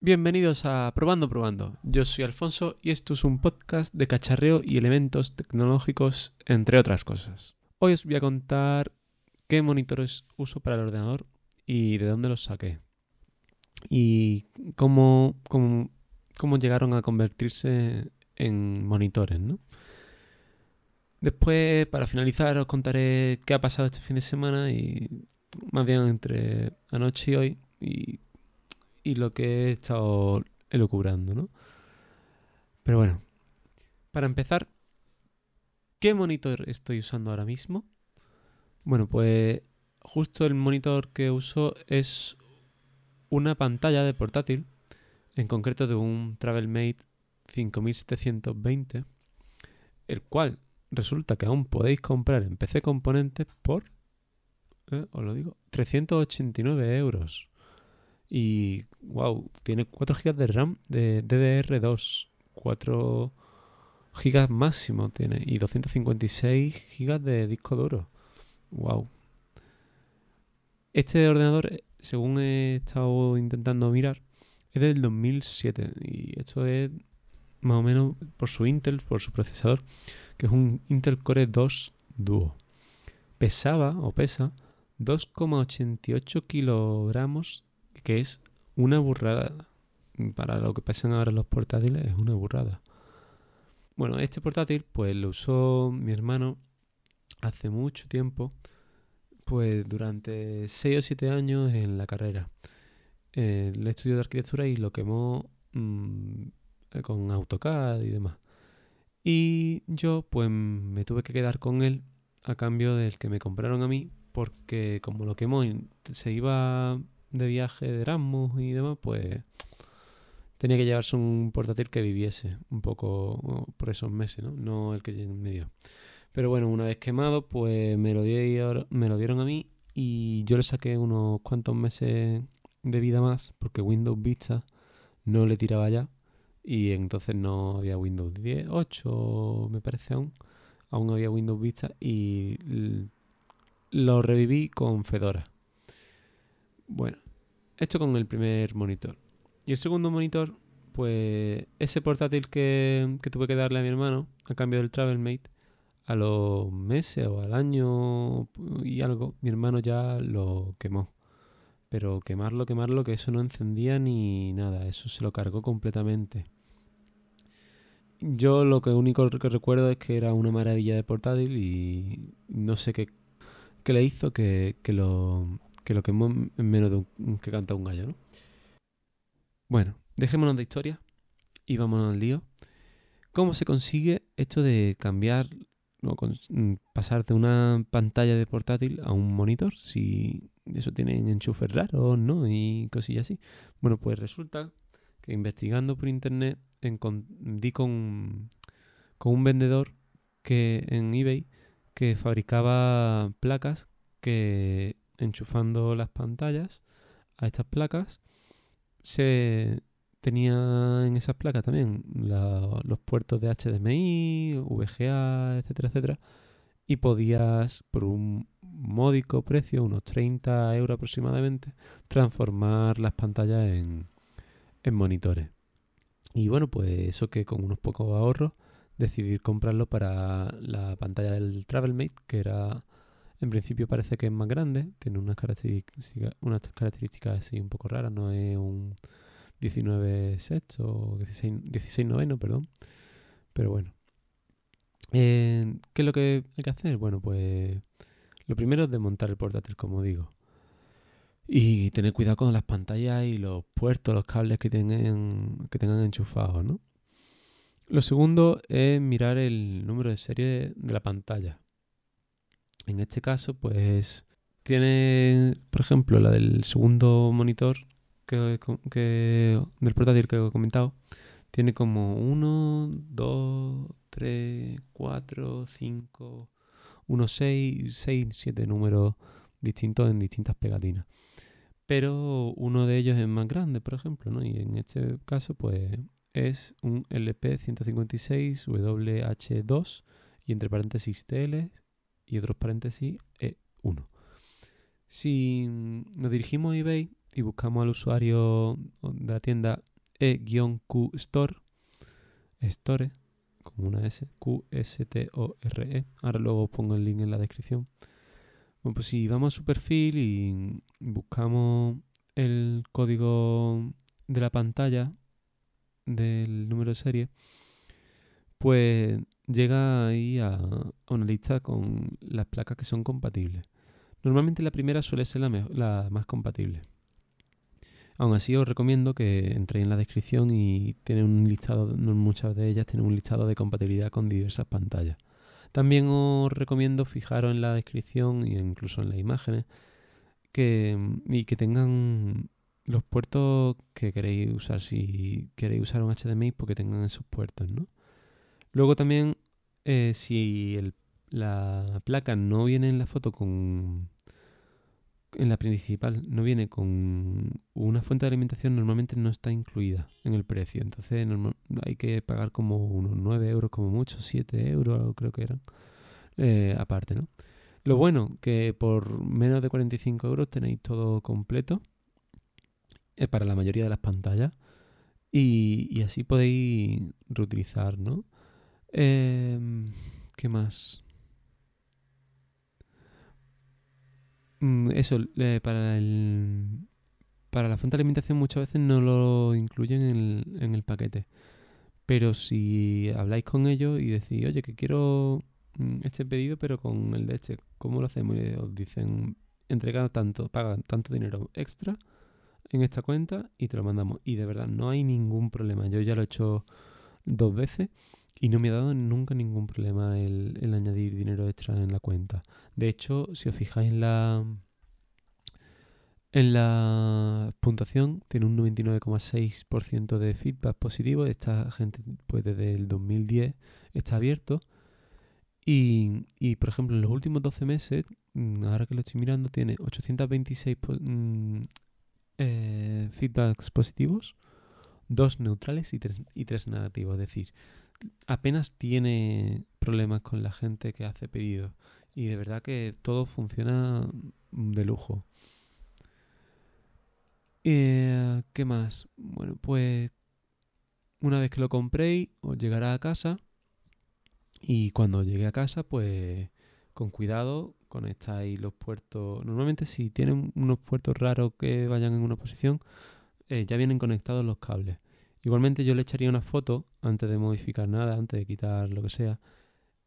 Bienvenidos a Probando Probando. Yo soy Alfonso y esto es un podcast de cacharreo y elementos tecnológicos, entre otras cosas. Hoy os voy a contar qué monitores uso para el ordenador y de dónde los saqué. Y cómo, cómo, cómo llegaron a convertirse en monitores, ¿no? Después, para finalizar, os contaré qué ha pasado este fin de semana y más bien entre anoche y hoy y, y lo que he estado elucubrando, ¿no? Pero bueno, para empezar, ¿qué monitor estoy usando ahora mismo? Bueno, pues justo el monitor que uso es una pantalla de portátil, en concreto de un TravelMate 5720, el cual resulta que aún podéis comprar en PC Componentes por, eh, os lo digo, 389 euros. Y, wow, tiene 4 GB de RAM de DDR2, 4 GB máximo tiene, y 256 GB de disco duro. Wow. Este ordenador, según he estado intentando mirar, es del 2007 y esto es más o menos por su Intel, por su procesador, que es un Intel Core 2 Duo. Pesaba o pesa 2,88 kilogramos, que es una burrada. Para lo que pesan ahora los portátiles es una burrada. Bueno, este portátil pues lo usó mi hermano hace mucho tiempo, pues durante 6 o 7 años en la carrera. Eh, el estudio de arquitectura y lo quemó mmm, con AutoCAD y demás. Y yo pues me tuve que quedar con él a cambio del que me compraron a mí porque como lo quemó se iba de viaje de Erasmus y demás, pues tenía que llevarse un portátil que viviese un poco por esos meses, ¿no? No el que me dio. Pero bueno, una vez quemado, pues me lo, dieron, me lo dieron a mí y yo le saqué unos cuantos meses de vida más porque Windows Vista no le tiraba ya y entonces no había Windows 10, 8 me parece aún, aún había Windows Vista y lo reviví con Fedora. Bueno, esto con el primer monitor. Y el segundo monitor, pues ese portátil que, tuve que darle a mi hermano a cambio del TravelMate, a los meses o al año y algo, mi hermano ya lo quemó. Pero quemarlo, quemarlo, que eso no encendía ni nada, eso se lo cargó completamente. Yo lo que único que recuerdo es que era una maravilla de portátil y no sé qué, qué le hizo que, que, lo, que lo quemó en menos de un, que canta un gallo, ¿no? Bueno, dejémonos de historia y vámonos al lío. ¿Cómo se consigue esto de cambiar, no, mm, pasar de una pantalla de portátil a un monitor? Si eso tiene enchufes raros, ¿no? Y cosillas así. Bueno, pues resulta que investigando por internet di con, con un vendedor que en eBay que fabricaba placas que enchufando las pantallas a estas placas se tenía en esas placas también los puertos de HDMI, VGA, etcétera, etcétera, y podías por un módico precio, unos 30 euros aproximadamente, transformar las pantallas en, en monitores. Y bueno, pues eso que con unos pocos ahorros decidí comprarlo para la pantalla del TravelMate, que era, en principio parece que es más grande, tiene unas características, unas características así un poco raras, no es un 19 sets o 16, 16 noveno, perdón. Pero bueno. Eh, ¿Qué es lo que hay que hacer? Bueno, pues lo primero es desmontar el portátil, como digo. Y tener cuidado con las pantallas y los puertos, los cables que tengan, que tengan enchufados, ¿no? Lo segundo es mirar el número de serie de, la pantalla. En este caso, pues tiene, por ejemplo, la del segundo monitor que, que, del portátil que he comentado. Tiene como 1, 2, 3, 4, 5, 1, 6, 6, 7 números distintos en distintas pegatinas pero uno de ellos es más grande, por ejemplo, ¿no? Y en este caso, pues es un LP156WH2 y entre paréntesis TL y otros paréntesis E1. Si nos dirigimos a eBay y buscamos al usuario de la tienda e-q store, store, como una S, Q-S-T-O-R-E. Ahora luego os pongo el link en la descripción. Bueno, pues si vamos a su perfil y buscamos el código de la pantalla del número de serie, pues llega ahí a, una lista con las placas que son compatibles. Normalmente la primera suele ser la, la más compatible. Aún así os recomiendo que entréis en la descripción y tienen un listado, muchas de ellas tienen un listado de compatibilidad con diversas pantallas. También os recomiendo fijaros en la descripción e incluso en las imágenes que, y que tengan los puertos que queréis usar. Si queréis usar un HDMI, porque pues tengan esos puertos, ¿no? Luego también, eh, si la placa no viene en la foto con... En la principal no viene con una fuente de alimentación, normalmente no está incluida en el precio. Entonces hay que pagar como unos 9 euros, como mucho, 7 euros creo que eran, eh, aparte, ¿no? Lo bueno, que por menos de 45 euros tenéis todo completo eh, para la mayoría de las pantallas y, y así podéis reutilizar, ¿no? Eh, ¿Qué más? Mm, eso, para el para la fuente de alimentación muchas veces no lo incluyen en el, en el paquete. Pero si habláis con ellos y decís, oye, que quiero mm, este pedido, pero con el de este, ¿cómo lo hacemos? Y os dicen, entrega tanto, pagan tanto dinero extra en esta cuenta y te lo mandamos. Y de verdad, no hay ningún problema. Yo ya lo he hecho dos veces y no me ha dado nunca ningún problema el, añadir dinero extra en la cuenta. De hecho, si os fijáis en la en la puntuación tiene un 99,6% de feedback positivo. Esta gente, pues desde el 2010 está abierto. Y, y, por ejemplo, en los últimos 12 meses, mm, ahora que lo estoy mirando, tiene 826 mm, eh, feedbacks positivos, dos neutrales y tres, y tres negativos. Es decir, apenas tiene problemas con la gente que hace pedidos. Y de verdad que todo funciona de lujo. Eh, ¿Qué más? Bueno, pues una vez que lo compréis, os llegará a casa. Y cuando llegue a casa, pues con cuidado conectáis los puertos. Normalmente si tienen unos puertos raros que vayan en una posición, eh, ya vienen conectados los cables. Igualmente yo le echaría una foto antes de modificar nada, antes de quitar lo que sea.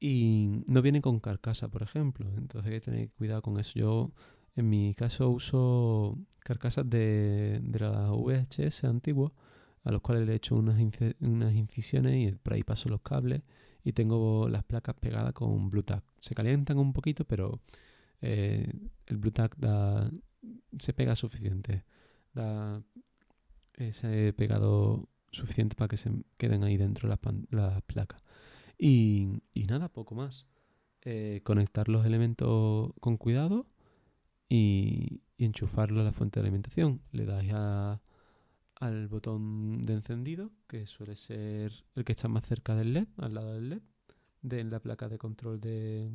Y no viene con carcasa, por ejemplo. Entonces hay que tener cuidado con eso. Yo en mi caso uso carcasas de, de la VHS antigua, a los cuales le he hecho unas, unas incisiones y por ahí paso los cables y tengo las placas pegadas con Bluetooth. Se calientan un poquito, pero eh, el da, se pega suficiente. Da ese pegado suficiente para que se queden ahí dentro las, las placas. Y, y, nada, poco más. Eh, conectar los elementos con cuidado y, enchufarlo a la fuente de alimentación. Le dais a, al botón de encendido, que suele ser el que está más cerca del LED, al lado del LED, de la placa de control de,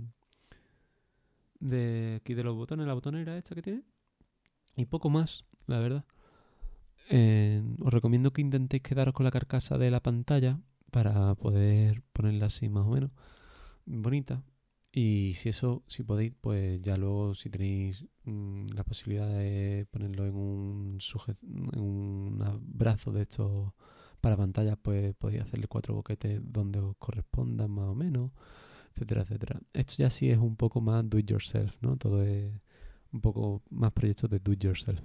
de aquí de los botones, la botonera esta que tiene. Y poco más, la verdad. Eh, os recomiendo que intentéis quedaros con la carcasa de la pantalla para poder ponerla así más o menos bonita. Y si eso, si podéis, pues ya luego si tenéis mm, la posibilidad de ponerlo en un en un brazo de estos para pantallas, pues podéis hacerle cuatro boquetes donde os correspondan más o menos, etcétera, etcétera. Esto ya sí es un poco más do it yourself, ¿no? Todo es un poco más proyectos de do it yourself.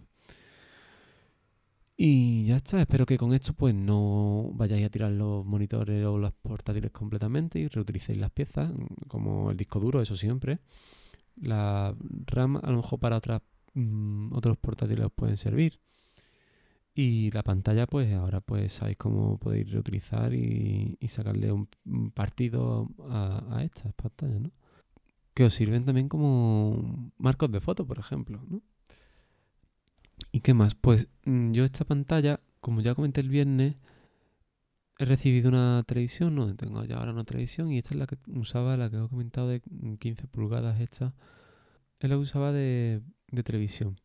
Y ya está, espero que con esto pues no vayáis a tirar los monitores o los portátiles completamente y reutilicéis las piezas, como el disco duro, eso siempre. La RAM a lo mejor para otras, mm, otros portátiles os pueden servir. Y la pantalla pues ahora pues sabéis cómo podéis reutilizar y, sacarle un, partido a, a estas pantallas, ¿no? Que os sirven también como marcos de foto, por ejemplo, ¿no? ¿Y qué más? Pues mm, yo esta pantalla, como ya comenté el viernes, he recibido una televisión, no, tengo ya ahora una televisión y esta es la que usaba, la que he comentado de 15 pulgadas esta, es la que usaba de, televisión.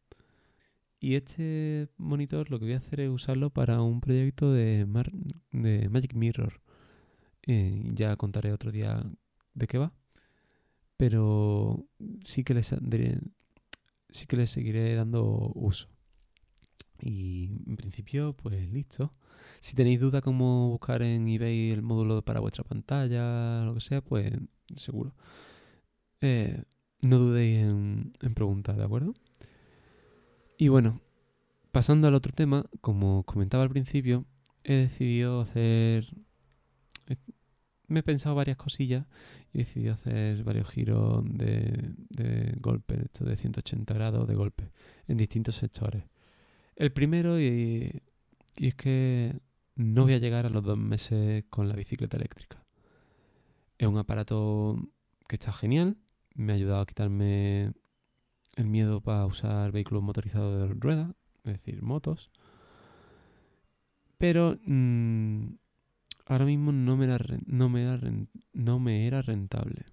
Y este monitor lo que voy a hacer es usarlo para un proyecto de, de Magic Mirror. Eh, ya contaré otro día de qué va. Pero sí que les, sí que les seguiré dando uso. Y en principio, pues listo. Si tenéis duda cómo buscar en eBay el módulo para vuestra pantalla, lo que sea, pues seguro. Eh, no dudéis en, en preguntar, ¿de acuerdo? Y bueno, pasando al otro tema, como comentaba al principio, he decidido hacer... Me he pensado varias cosillas y he decidido hacer varios giros de, de golpe, esto de 180 grados de golpe, en distintos sectores. El primero, y, y es que no voy a llegar a los dos meses con la bicicleta eléctrica. Es un aparato que está genial, me ha ayudado a quitarme el miedo para usar vehículos motorizados de ruedas, es decir, motos. Pero mm, ahora mismo no me, era, no, me no me era rentable.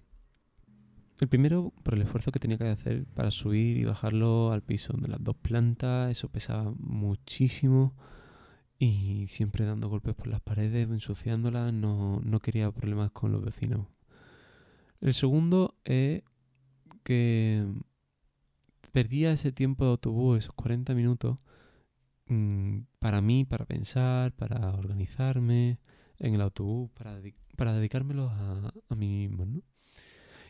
El primero, por el esfuerzo que tenía que hacer para subir y bajarlo al piso de las dos plantas, eso pesaba muchísimo y siempre dando golpes por las paredes, ensuciándolas, no, no quería problemas con los vecinos. El segundo es que perdía ese tiempo de autobús, esos 40 minutos, mm, para mí, para pensar, para organizarme en el autobús, para, para dedicármelo a, a mí mismo. ¿no?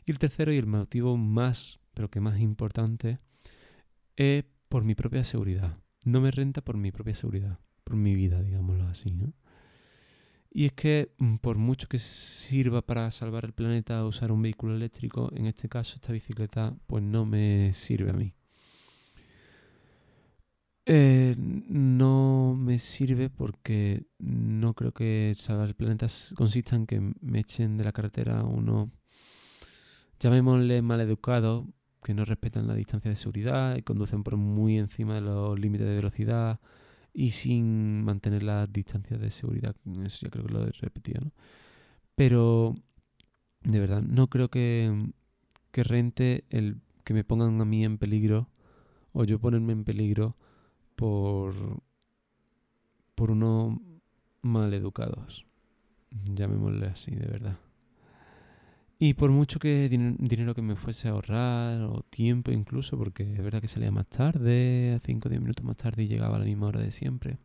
Y el tercero y el motivo más, pero que más importante, es por mi propia seguridad. No me renta por mi propia seguridad, por mi vida, digámoslo así. ¿no? Y es que mm, por mucho que sirva para salvar el planeta usar un vehículo eléctrico, en este caso esta bicicleta pues no me sirve a mí. Eh, no me sirve porque no creo que salvar el planeta consista en que me echen de la carretera uno, llamémosle maleducados, que no respetan la distancia de seguridad y conducen por muy encima de los límites de velocidad y sin mantener las distancias de seguridad. Eso ya creo que lo he repetido, ¿no? Pero, de verdad, no creo que, que rente el que me pongan a mí en peligro o yo ponerme en peligro por, por unos maleducados. Llamémosle así, de verdad. Y por mucho que dinero que me fuese a ahorrar, o tiempo incluso, porque es verdad que salía más tarde, 5 o 10 minutos más tarde y llegaba a la misma hora de siempre,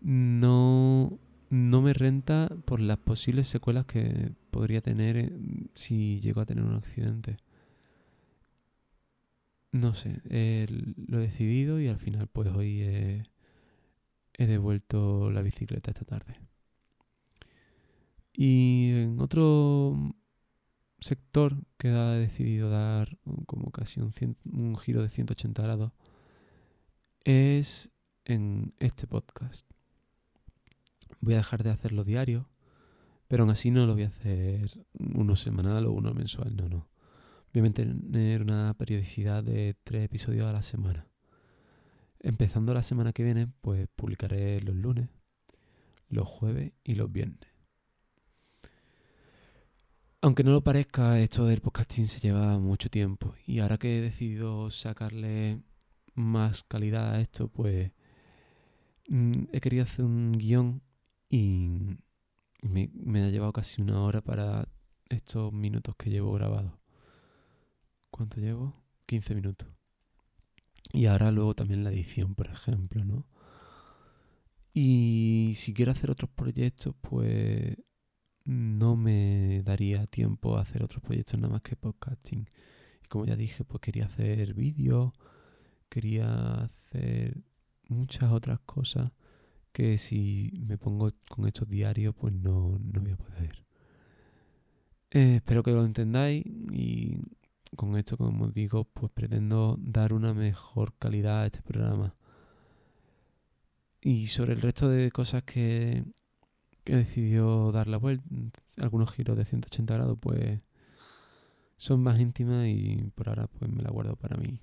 no, no me renta por las posibles secuelas que podría tener eh, si llego a tener un accidente. No sé, lo he decidido y al final pues hoy he devuelto la bicicleta esta tarde. Y en otro sector que ha decidido dar como casi un, un giro de 180 grados es en este podcast. Voy a dejar de hacerlo diario, pero aún así no lo voy a hacer uno semanal o uno mensual, no, no. Voy a mantener una periodicidad de tres episodios a la semana. Empezando la semana que viene, pues publicaré los lunes, los jueves y los viernes. Aunque no lo parezca, esto del podcasting se lleva mucho tiempo y ahora que he decidido sacarle más calidad a esto, pues mm, he querido hacer un guion y me, ha llevado casi una hora para estos minutos que llevo grabados. ¿Cuánto llevo? 15 minutos. Y ahora luego también la edición, por ejemplo, ¿no? Y si quiero hacer otros proyectos, pues no me daría tiempo a hacer otros proyectos nada más que podcasting. Y como ya dije, pues quería hacer vídeos, quería hacer muchas otras cosas que si me pongo con estos diarios, pues no, no voy a poder. Eh, espero que lo entendáis y con esto, como digo, pues pretendo dar una mejor calidad a este programa. Y sobre el resto de cosas que, que decidió dar la vuelta, algunos giros de 180 grados, pues son más íntimas y por ahora pues me la guardo para mí.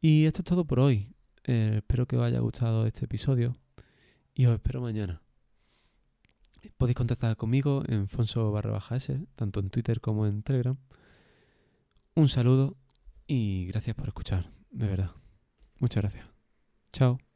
Y esto es todo por hoy. Eh, espero que os haya gustado este episodio y os espero mañana. Podéis contactar conmigo en Fonso barra tanto en Twitter como en Telegram. Un saludo y gracias por escuchar, de verdad. Muchas gracias. Chao.